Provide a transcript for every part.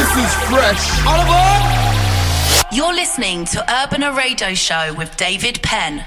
This is fresh. Aboard! You're listening to Urbana Radio Show with David Penn.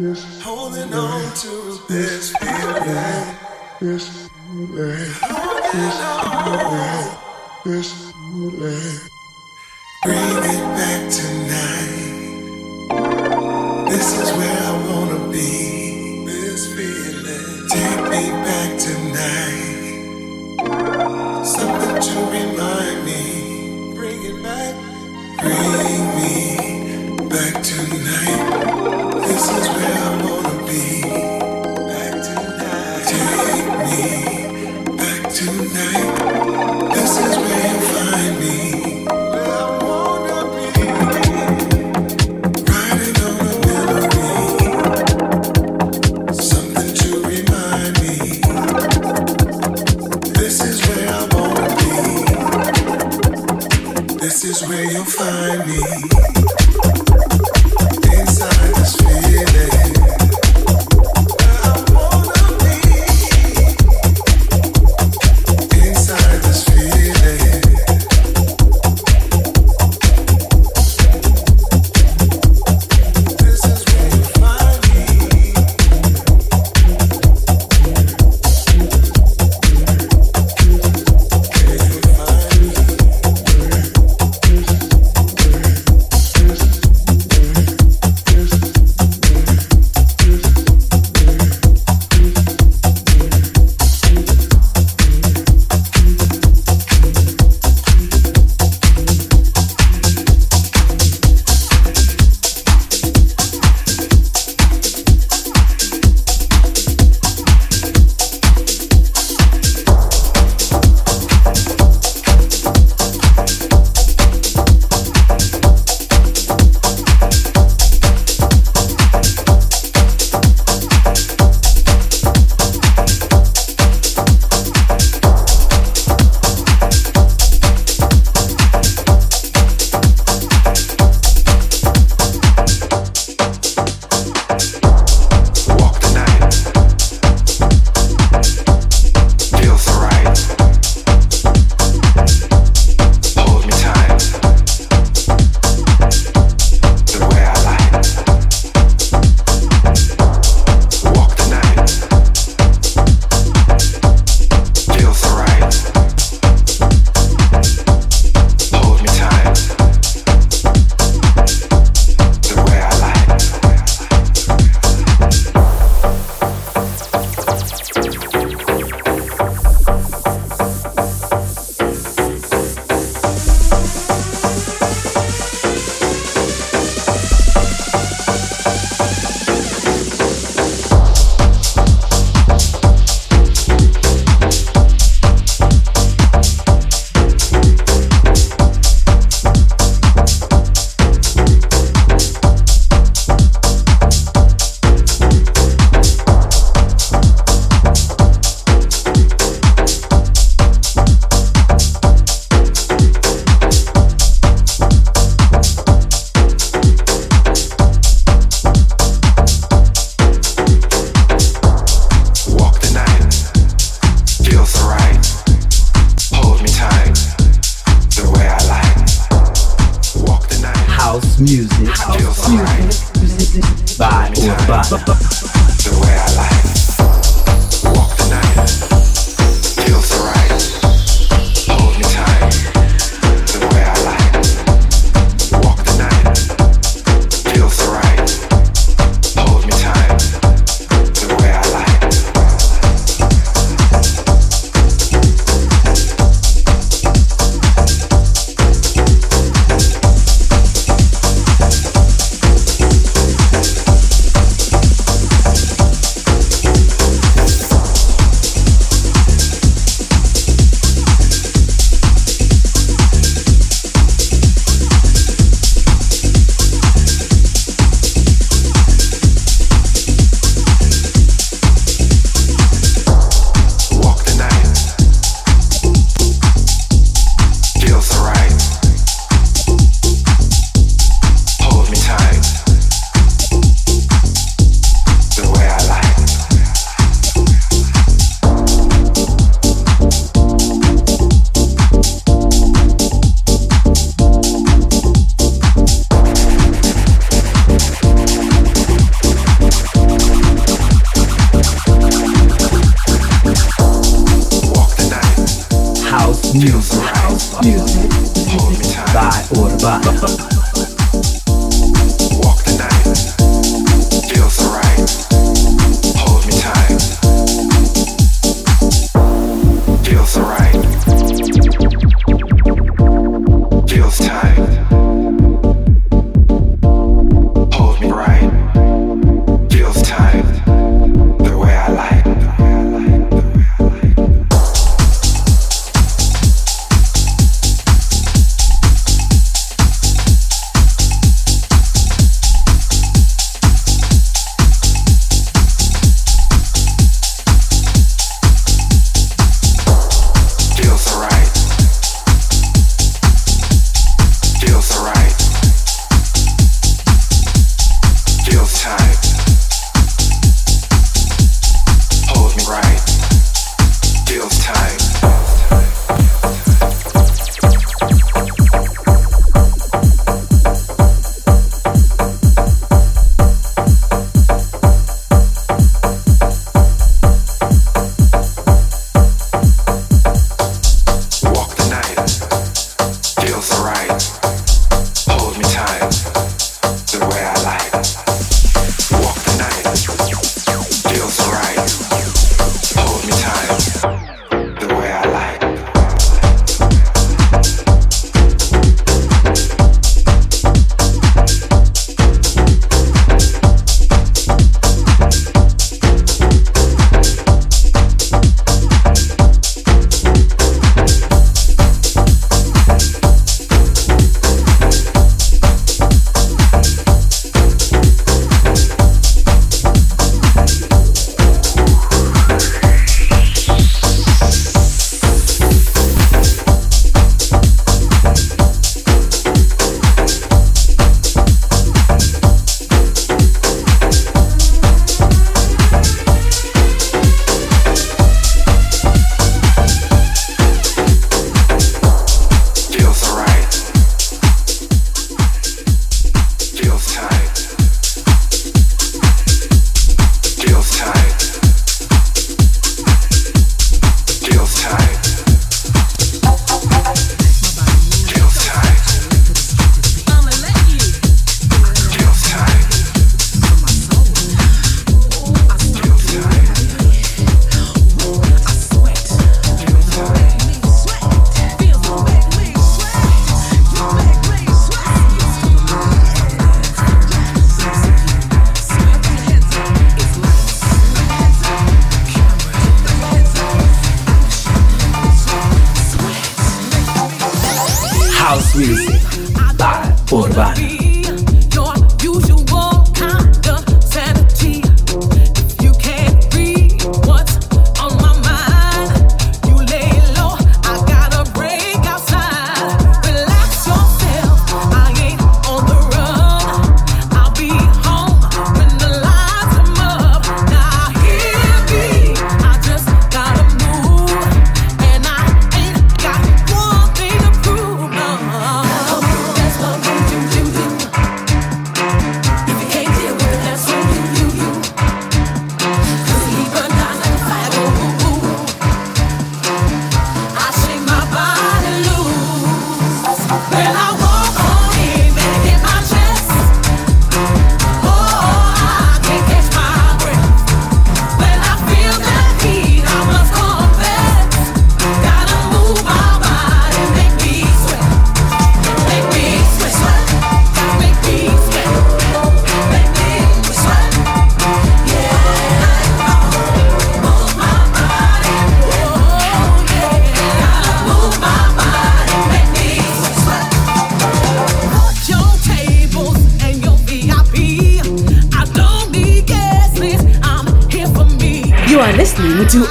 this holding on to this feeling. This feeling. This feeling. This feeling. Bring it back tonight. This is where I wanna be. This feeling. Take me back tonight. Something to remind me. Bring it back. Bring me back tonight. where you'll find me. the way I like.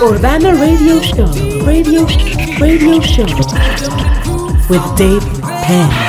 Urbana Radio Show. Radio Radio Show with Dave Penn.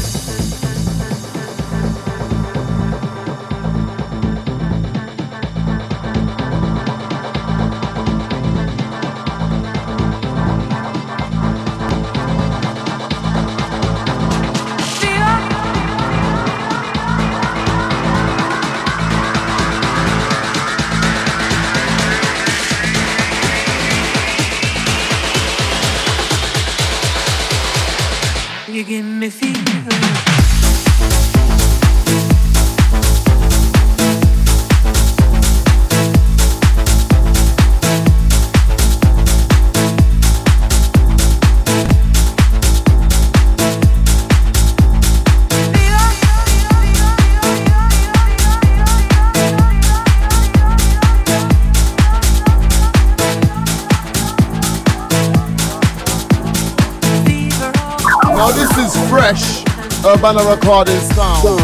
making me feel Urbana Recording Sound.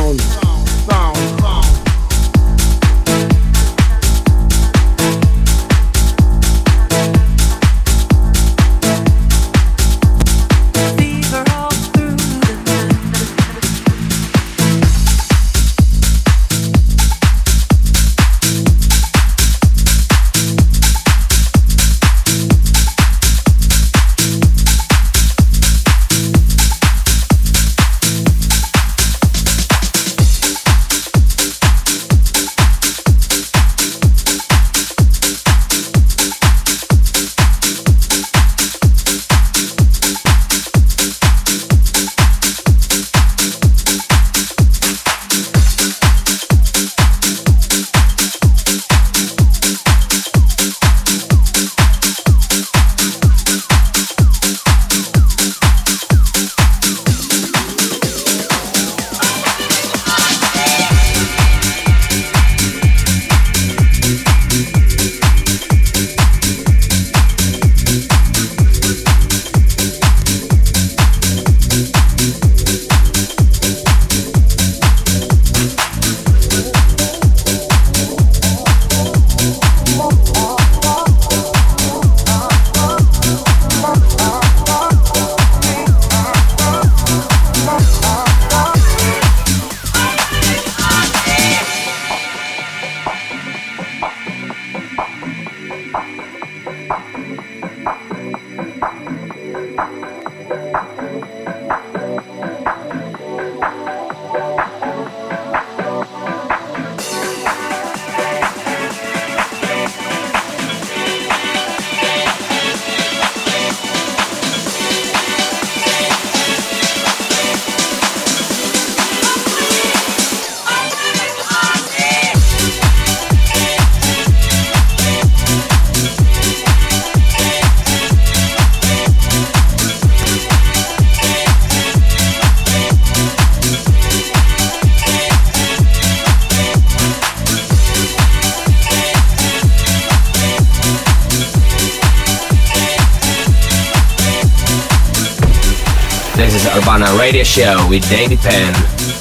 Urbana Radio Show with David Penn.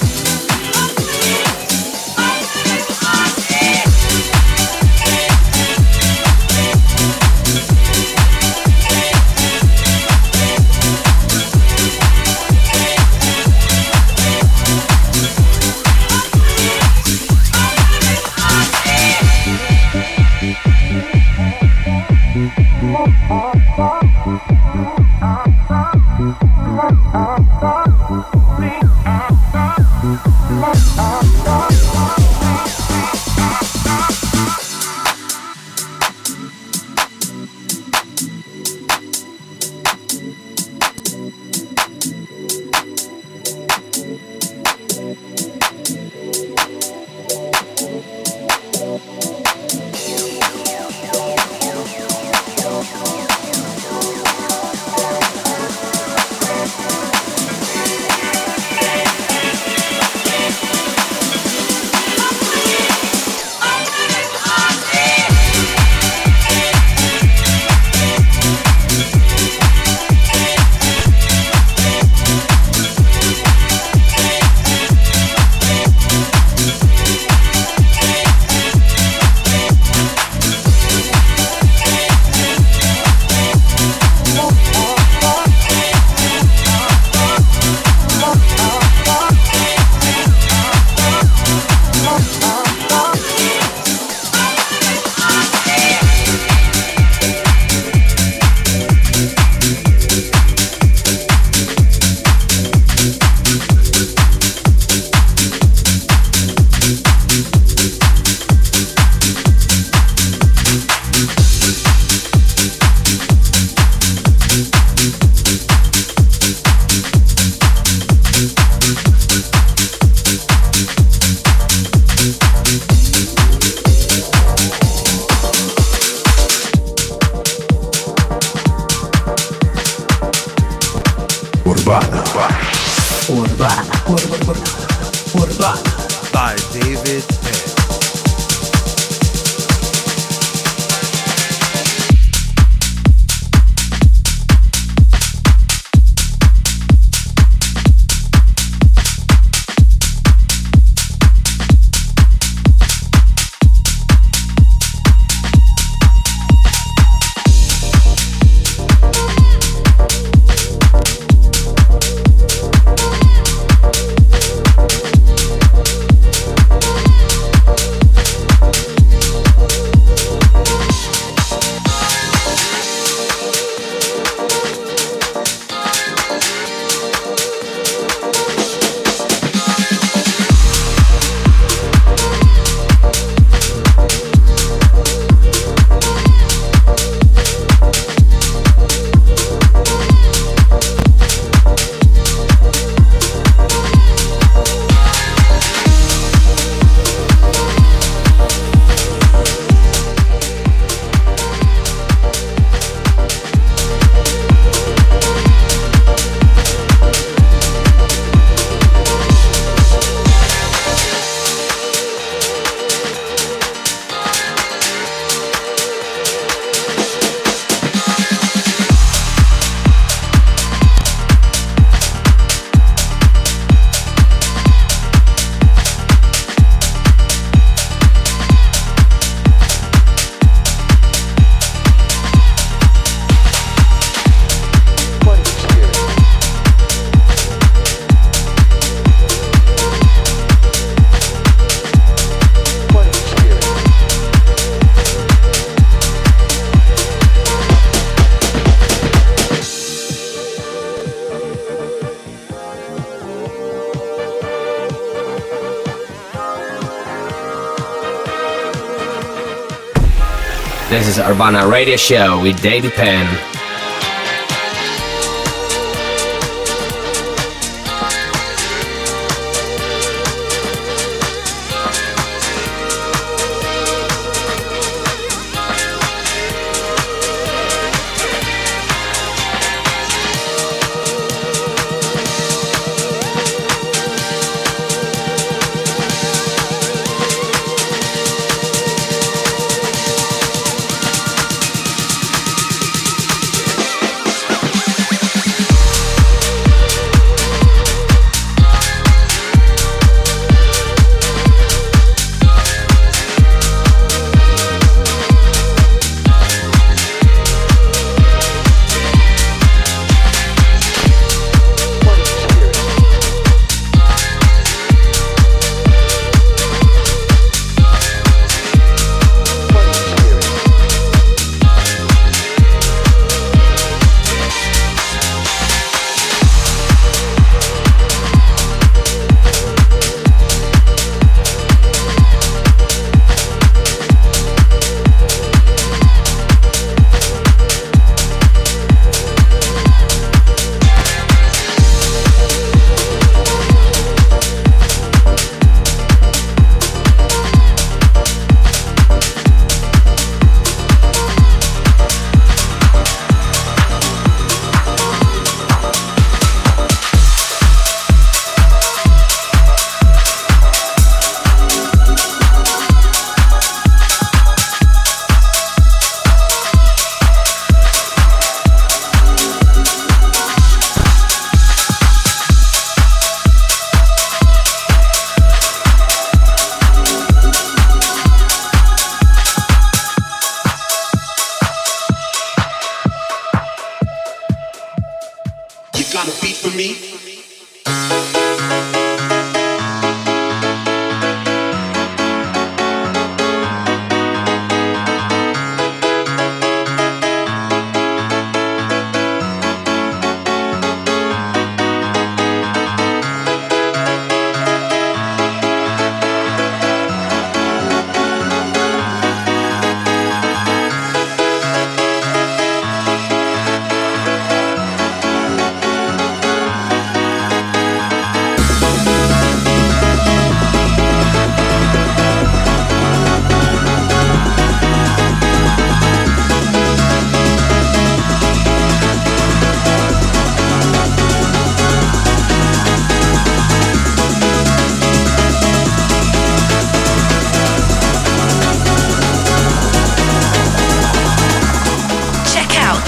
Urbana Radio Show with David Penn.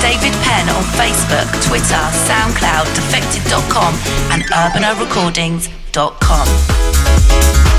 David Penn on Facebook, Twitter, SoundCloud, defected.com, and UrbanaRecordings.com.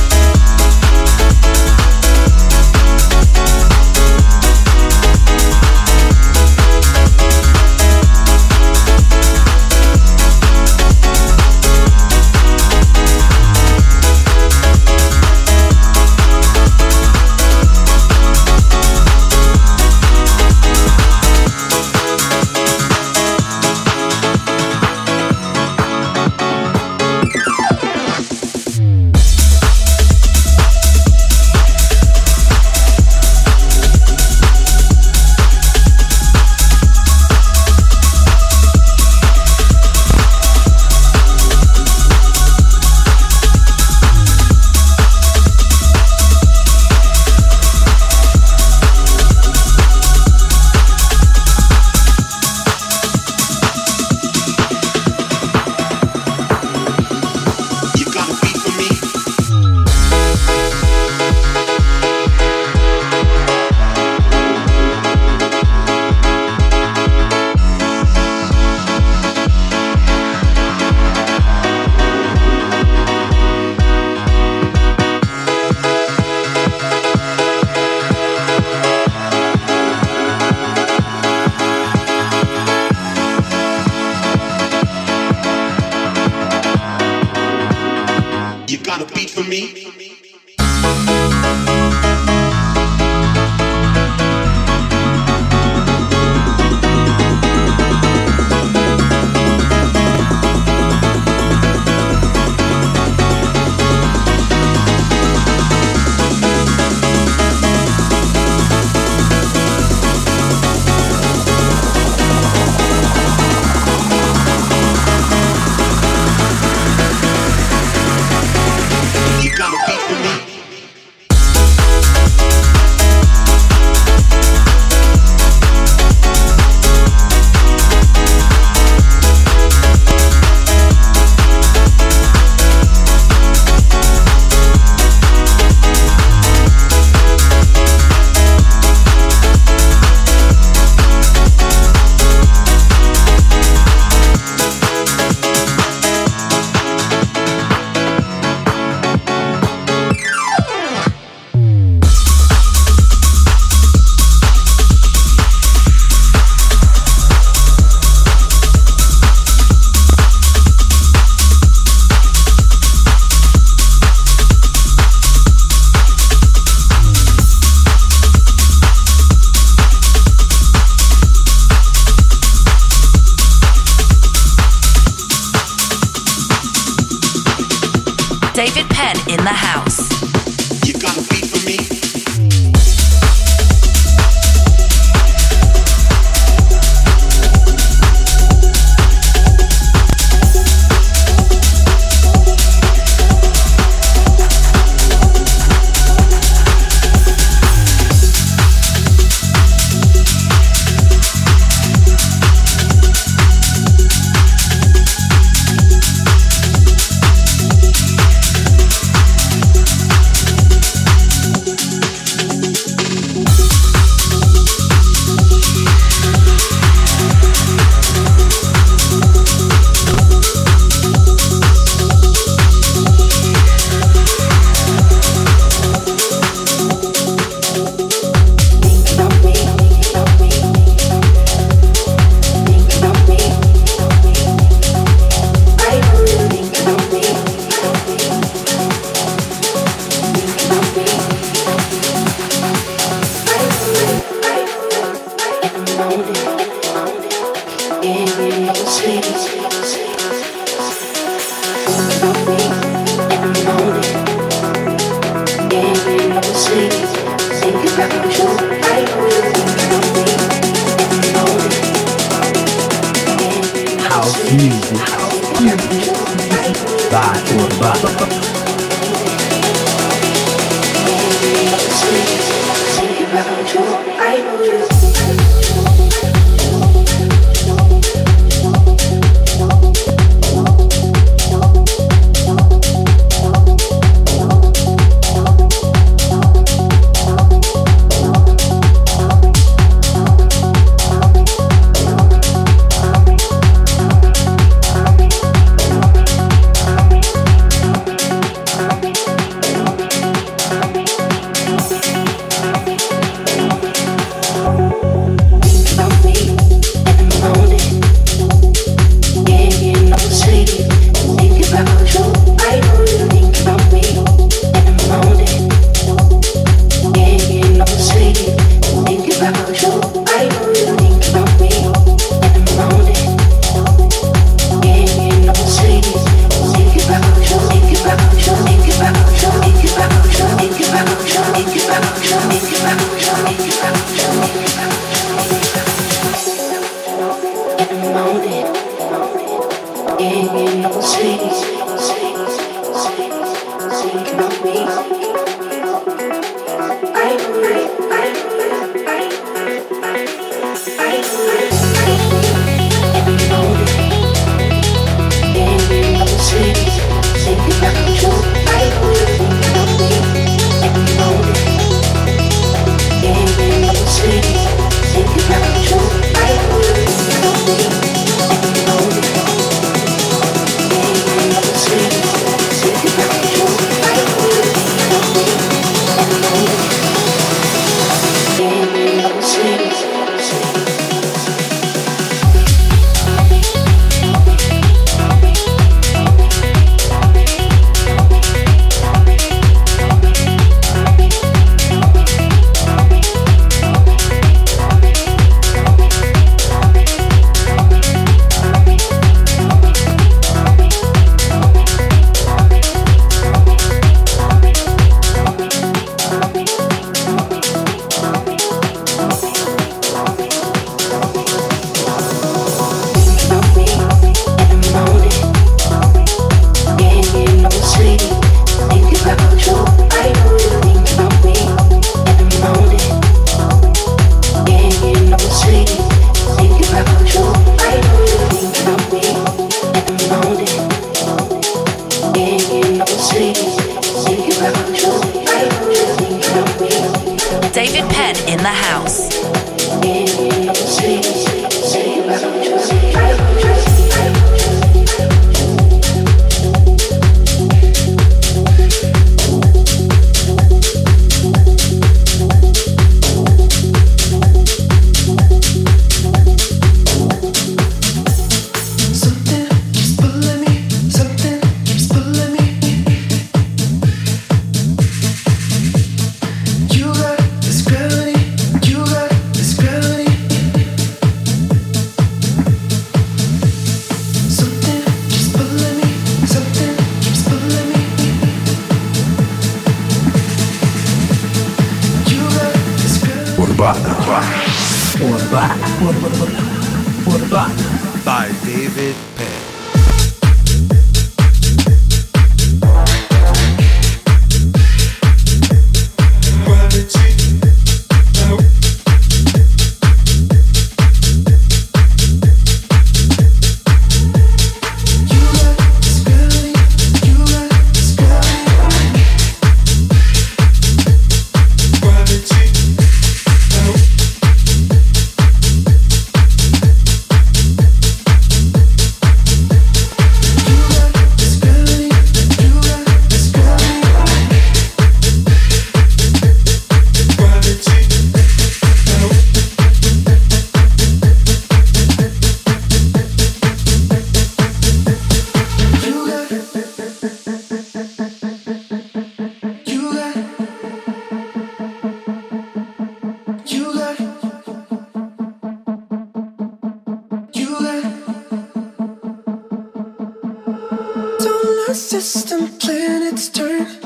urbanarecordings.com.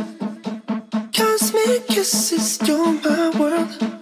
dancing at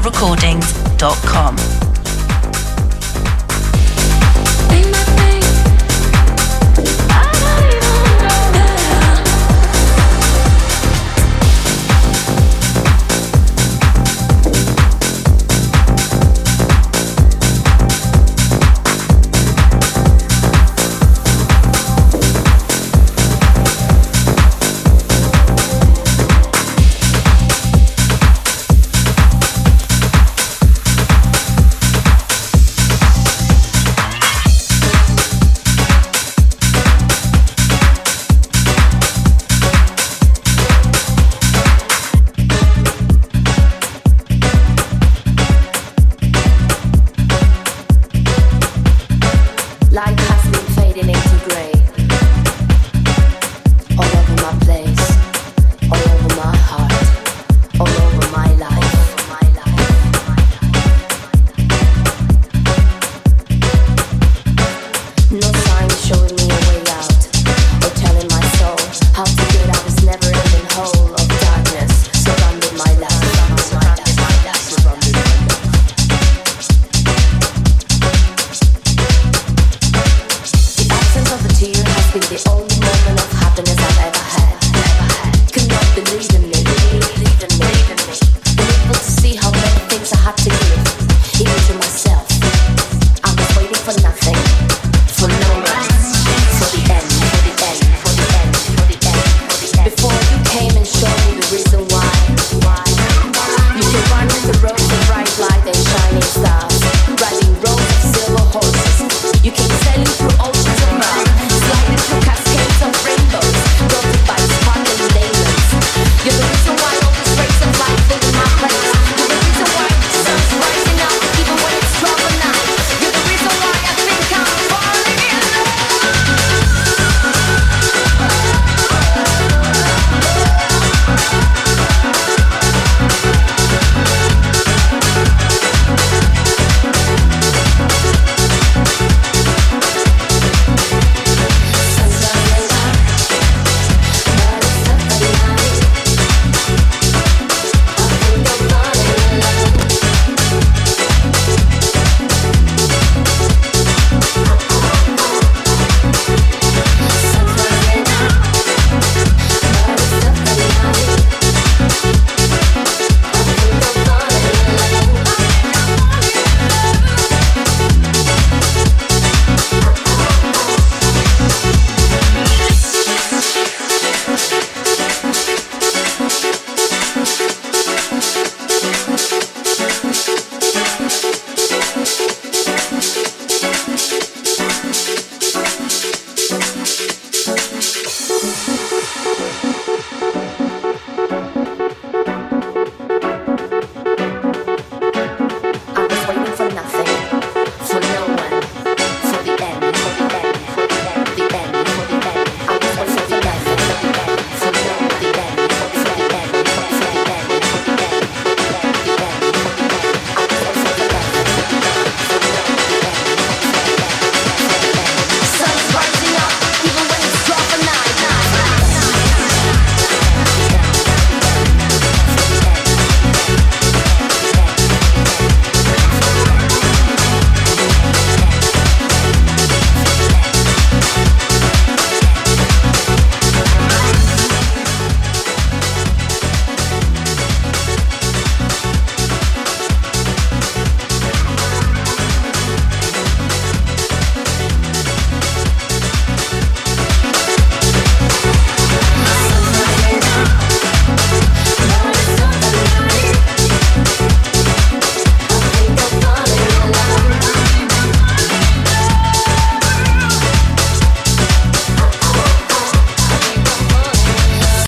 urbanrecordings.com.